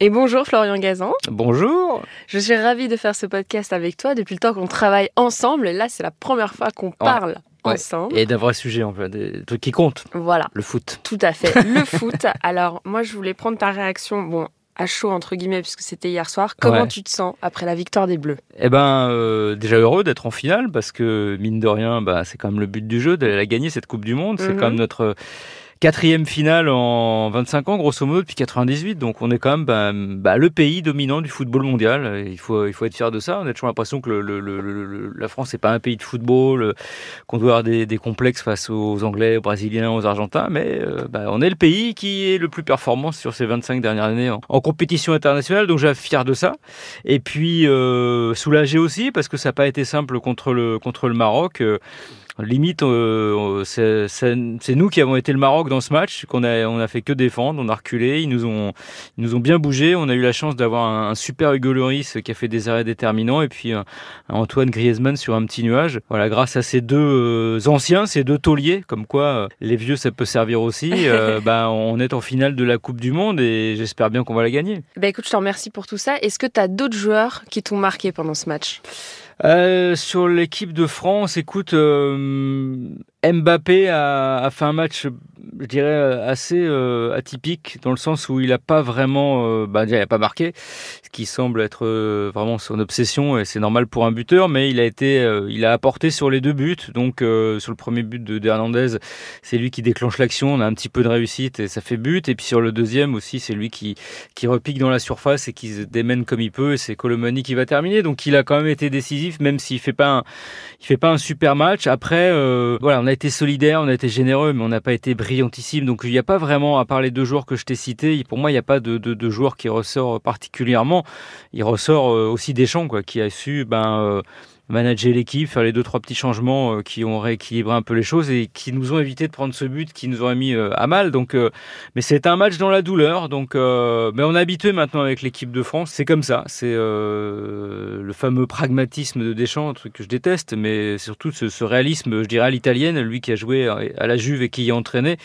Et bonjour Florian Gazan. Bonjour. Je suis ravie de faire ce podcast avec toi depuis le temps qu'on travaille ensemble. Et là, c'est la première fois qu'on parle. Ensemble. Et d'un vrai sujet, en fait, des trucs qui comptent. Voilà. Le foot. Tout à fait. Le foot. Alors, moi, je voulais prendre ta réaction. Bon, à chaud entre guillemets puisque c'était hier soir. Comment tu te sens après la victoire des Bleus? Eh ben euh, déjà heureux d'être en finale parce que mine de rien, bah, c'est quand même le but du jeu d'aller la gagner cette Coupe du Monde. C'est quand mhm. même notre quatrième finale en 25 ans, grosso modo, depuis 98. Donc on est quand même bah, bah, le pays dominant du football mondial. Il faut, il faut être fier de ça. On a toujours l'impression que le, le, la France n'est pas un pays de football, qu'on doit avoir des, des, complexes face aux Anglais, aux Brésiliens, aux Argentins. Mais euh, bah, on est le pays qui est le plus performant sur ces 25 dernières années en, compétition internationale. Donc j'ai fier de ça. Et puis euh, soulagé aussi parce que ça n'a pas été simple contre le, contre le Maroc. Euh, limite, euh, c'est nous qui avons été le Maroc dans ce match, qu'on a, on a fait que défendre, on a reculé, ils nous ont, ils nous ont bien bougé. On a eu la chance d'avoir un, super Hugo Lloris qui a fait des arrêts déterminants et puis un, Antoine Griezmann sur un petit nuage. Voilà, grâce à ces deux euh, anciens, ces deux tauliers, comme quoi euh, les vieux ça peut servir aussi. bah, on est en finale de la Coupe du Monde et j'espère bien qu'on va la gagner. Bah écoute, je te remercie pour tout ça. Est-ce que tu as d'autres joueurs qui t'ont marqué pendant ce match? Euh, sur l'équipe de France, écoute, euh, Mbappé a, a, fait un match, je dirais, assez euh, atypique dans le sens où il n'a pas vraiment, euh, bah, il n'a pas marqué, ce qui semble être euh, vraiment son obsession et c'est normal pour un buteur, mais il a été, il a apporté sur les deux buts. Donc sur le premier but de, Hernandez, c'est lui qui déclenche l'action, on a un petit peu de réussite et ça fait but. Et puis sur le deuxième aussi, c'est lui qui qui repique dans la surface et qui se démène comme il peut. Et c'est Colomani qui va terminer. Donc il a quand même été décisif, même s'il fait pas, un, il fait pas un super match. Après, voilà, on a été solidaire, on a été généreux, mais on n'a pas été Donc il n'y a pas vraiment, à part les deux joueurs que je t'ai cités, pour moi, il n'y a pas de, de, joueur qui ressort particulièrement. Il ressort euh, aussi Deschamps, quoi, qui a su ben, euh, manager l'équipe, faire les deux trois petits changements euh, qui ont rééquilibré un peu les choses et qui nous ont évité de prendre ce but qui nous aurait mis euh, à mal. Donc, euh, mais c'est un match dans la douleur. Donc, mais on est habitué maintenant avec l'équipe de France. C'est comme ça. C'est le fameux pragmatisme de Deschamps, un truc que je déteste, mais surtout ce, ce réalisme, je dirais à l'italienne, lui qui a joué à la Juve et qui y a entraîné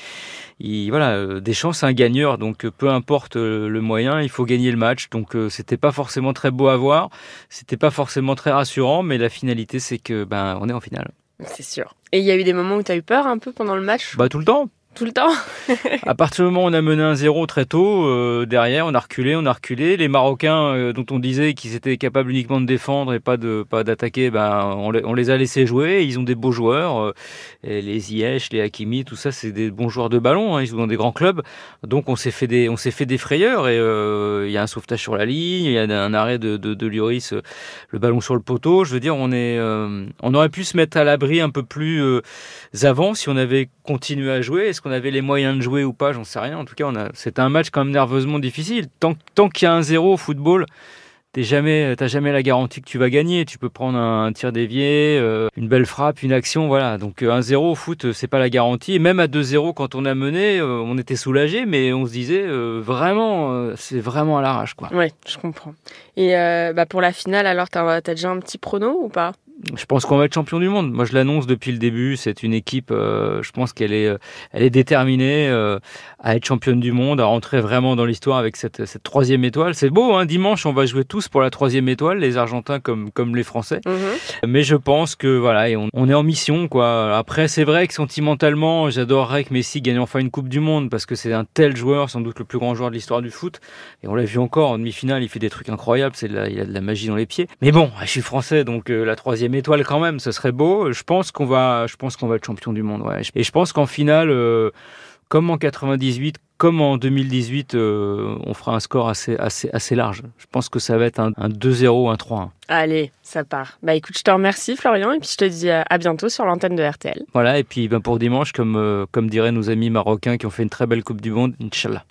il, voilà, Deschamps c'est un gagneur, donc peu importe le moyen, il faut gagner le match. Donc c'était pas forcément très beau à voir, c'était pas forcément très rassurant, mais la finalité c'est que ben on est en finale. C'est sûr. Et il y a eu des moments où tu as eu peur un peu pendant le match? Bah tout le temps. Tout le temps À partir du moment où on a mené un zéro très tôt, euh, derrière, on a reculé, on a reculé. Les Marocains, euh, dont on disait qu'ils étaient capables uniquement de défendre et pas de pas d'attaquer, ben, on, les, a laissés jouer. Ils ont des beaux joueurs. Euh, les Ziyech, les Hakimi, tout ça, c'est des bons joueurs de ballon. Hein, ils jouent des grands clubs. Donc on s'est fait des, fait des frayeurs. Et il y a un sauvetage sur la ligne, il y a un arrêt de, de, Lloris, le ballon sur le poteau. Je veux dire, on, est, on aurait pu se mettre à l'abri un peu plus avant si on avait continué à jouer qu'on avait les moyens de jouer ou pas J'en sais rien. En tout cas, on a... c'était un match quand même nerveusement difficile. Tant, tant qu'il y a un zéro au football, t'es jamais, t'as jamais la garantie que tu vas gagner. Tu peux prendre un, tir dévié, euh, une belle frappe, une action, voilà. Donc euh, un zéro au foot, c'est pas la garantie. Et même à 2-0, quand on a mené, euh, on était soulagé, mais on se disait vraiment, c'est vraiment à l'arrache, quoi. Ouais, je comprends. Et bah pour la finale, alors t'as as déjà un petit prono ou pas? Je pense qu'on va être champion du monde. Moi, je l'annonce depuis le début. C'est une équipe, euh, je pense qu'elle est, euh, elle est déterminée euh, à être championne du monde, à rentrer vraiment dans l'histoire avec cette, cette troisième étoile. C'est beau, hein Dimanche, on va jouer tous pour la troisième étoile, les Argentins comme, comme les Français. Mhm. Mais je pense que voilà, on, on, est en mission, quoi. Après, c'est vrai que sentimentalement, j'adorerais que Messi gagne enfin une Coupe du Monde parce que c'est un tel joueur, sans doute le plus grand joueur de l'histoire du foot. Et on l'a vu encore en demi-finale, il fait des trucs incroyables. C'est il a de la magie dans les pieds. Mais bon, je suis français, donc la troisième étoile quand même, ce serait beau. Je pense qu'on va, je pense qu'on va être champion du monde. Ouais. Et je pense qu'en finale, euh, comme en 98, comme en 2018, euh, on fera un score assez, assez, assez large. Je pense que ça va être un, 2-0, un 3-1. Allez, ça part. Bah écoute, je te remercie Florian et puis je te dis à bientôt sur l'antenne de RTL. Voilà, et puis ben, pour dimanche, comme, euh, comme diraient nos amis marocains qui ont fait une très belle Coupe du Monde, Inch'Allah.